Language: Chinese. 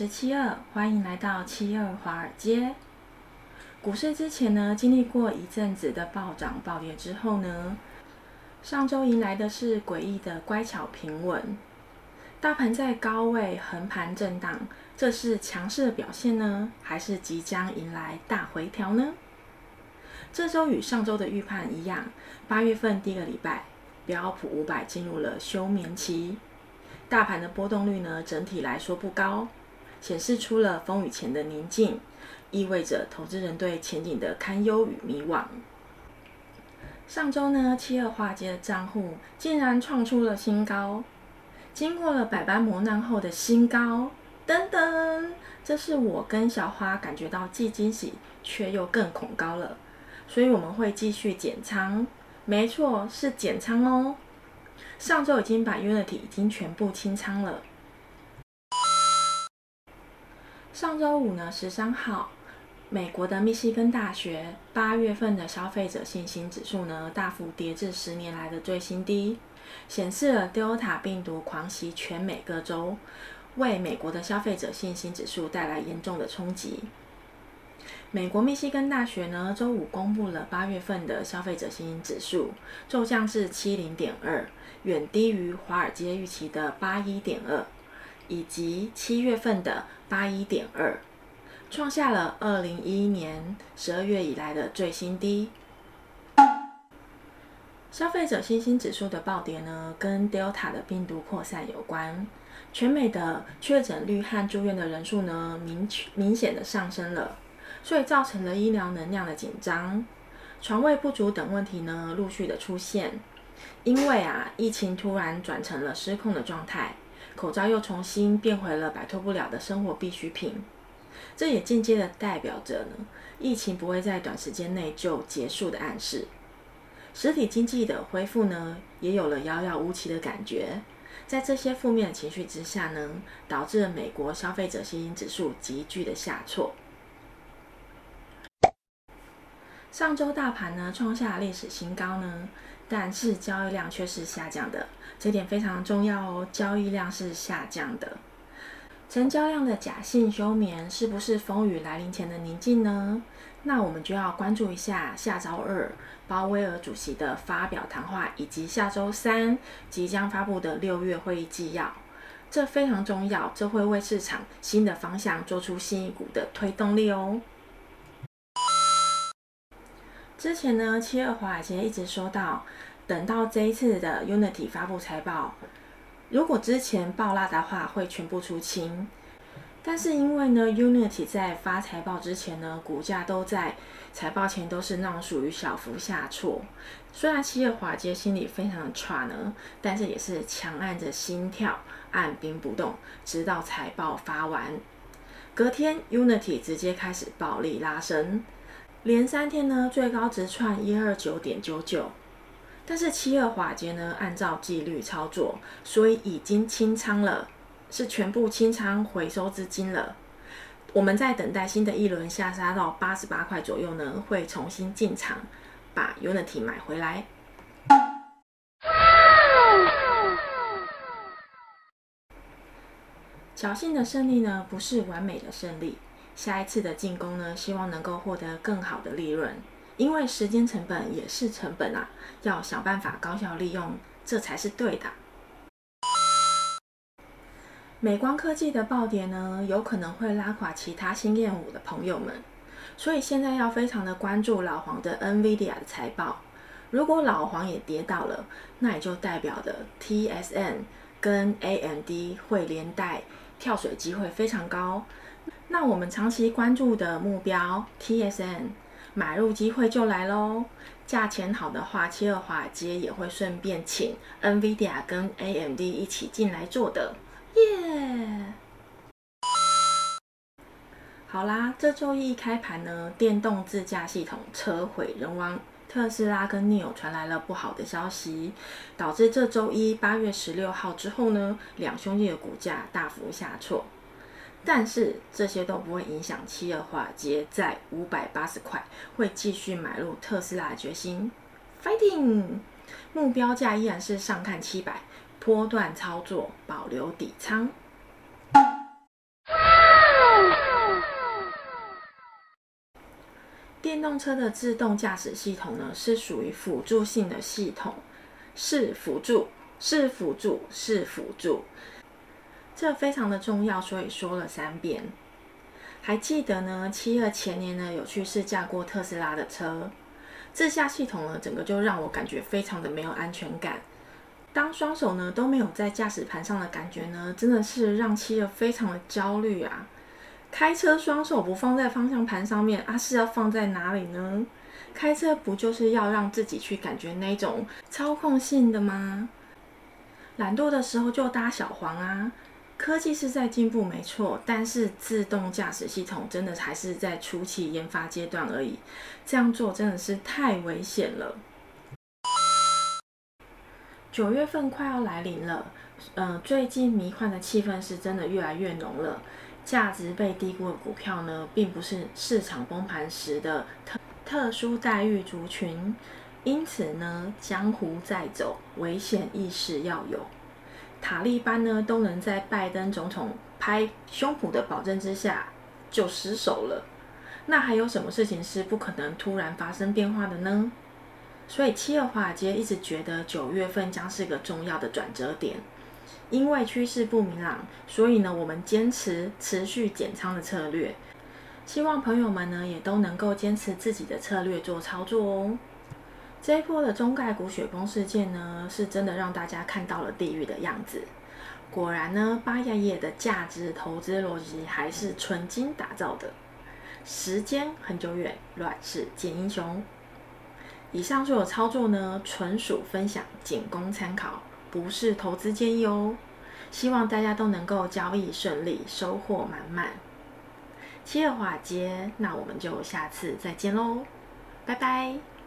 是七二，欢迎来到七二华尔街。股市之前呢，经历过一阵子的暴涨暴跌之后呢，上周迎来的是诡异的乖巧平稳。大盘在高位横盘震荡，这是强势的表现呢，还是即将迎来大回调呢？这周与上周的预判一样，八月份第一个礼拜，标普五百进入了休眠期。大盘的波动率呢，整体来说不高，显示出了风雨前的宁静，意味着投资人对前景的堪忧与迷惘。上周呢，七二华尔街的账户竟然创出了新高，经过了百般磨难后的新高，等等，这是我跟小花感觉到既惊喜却又更恐高了，所以我们会继续减仓，没错，是减仓哦。上周已经把 Unity 已经全部清仓了。上周五呢，十三号，美国的密西根大学八月份的消费者信心指数呢，大幅跌至十年来的最新低，显示了 Delta 病毒狂袭全美各州，为美国的消费者信心指数带来严重的冲击。美国密西根大学呢，周五公布了八月份的消费者信心指数，骤降至七零点二，远低于华尔街预期的八一点二，以及七月份的八一点二，创下了二零一一年十二月以来的最新低。消费者信心指数的暴跌呢，跟 Delta 的病毒扩散有关，全美的确诊率和住院的人数呢，明明显的上升了。所以造成了医疗能量的紧张，床位不足等问题呢，陆续的出现。因为啊，疫情突然转成了失控的状态，口罩又重新变回了摆脱不了的生活必需品。这也间接的代表着呢，疫情不会在短时间内就结束的暗示。实体经济的恢复呢，也有了遥遥无期的感觉。在这些负面的情绪之下呢，导致了美国消费者信心指数急剧的下挫。上周大盘呢创下历史新高呢，但是交易量却是下降的，这点非常重要哦。交易量是下降的，成交量的假性休眠是不是风雨来临前的宁静呢？那我们就要关注一下下周二鲍威尔主席的发表谈话，以及下周三即将发布的六月会议纪要，这非常重要，这会为市场新的方向做出新一股的推动力哦。之前呢，七二华尔街一直说到，等到这一次的 Unity 发布财报，如果之前爆辣的话，会全部出清。但是因为呢，Unity 在发财报之前呢，股价都在财报前都是那种属于小幅下挫。虽然七二华尔街心里非常的差呢，但是也是强按着心跳，按兵不动，直到财报发完。隔天，Unity 直接开始暴力拉升。连三天呢，最高直串一二九点九九，但是七二华尔街呢，按照纪律操作，所以已经清仓了，是全部清仓回收资金了。我们在等待新的一轮下杀到八十八块左右呢，会重新进场把 Unity 买回来。侥幸的胜利呢，不是完美的胜利。下一次的进攻呢，希望能够获得更好的利润，因为时间成本也是成本啊，要想办法高效利用，这才是对的。美光科技的暴跌呢，有可能会拉垮其他新厌恶的朋友们，所以现在要非常的关注老黄的 NVIDIA 的财报。如果老黄也跌倒了，那也就代表的 TSM 跟 AMD 会连带跳水机会非常高。那我们长期关注的目标 TSM 买入机会就来喽，价钱好的话，七二华尔街也会顺便请 NVIDIA 跟 AMD 一起进来做的，耶！好啦，这周一开盘呢，电动自驾系统车毁人亡，特斯拉跟 NIO 传来了不好的消息，导致这周一八月十六号之后呢，两兄弟的股价大幅下挫。但是这些都不会影响七二化，结在五百八十块，会继续买入特斯拉的决心。Fighting！目标价依然是上看七百，波段操作，保留底仓。电动车的自动驾驶系统呢，是属于辅助性的系统，是辅助，是辅助，是辅助。这非常的重要，所以说了三遍。还记得呢，七二前年呢有去试驾过特斯拉的车，自驾系统呢，整个就让我感觉非常的没有安全感。当双手呢都没有在驾驶盘上的感觉呢，真的是让七二非常的焦虑啊。开车双手不放在方向盘上面啊，是要放在哪里呢？开车不就是要让自己去感觉那种操控性的吗？懒惰的时候就搭小黄啊。科技是在进步没错，但是自动驾驶系统真的还是在初期研发阶段而已。这样做真的是太危险了。九月份快要来临了，嗯、呃，最近迷幻的气氛是真的越来越浓了。价值被低估的股票呢，并不是市场崩盘时的特特殊待遇族群，因此呢，江湖在走，危险意识要有。塔利班呢，都能在拜登总统拍胸脯的保证之下就失守了，那还有什么事情是不可能突然发生变化的呢？所以七二华尔街一直觉得九月份将是个重要的转折点。因为趋势不明朗，所以呢，我们坚持持续减仓的策略。希望朋友们呢也都能够坚持自己的策略做操作哦。这一波的中概股雪崩事件呢，是真的让大家看到了地狱的样子。果然呢，巴爷爷的价值投资逻辑还是纯金打造的。时间很久远，乱世见英雄。以上所有操作呢，纯属分享，仅供参考。不是投资建议哦，希望大家都能够交易顺利，收获满满。七月华街，那我们就下次再见喽，拜拜。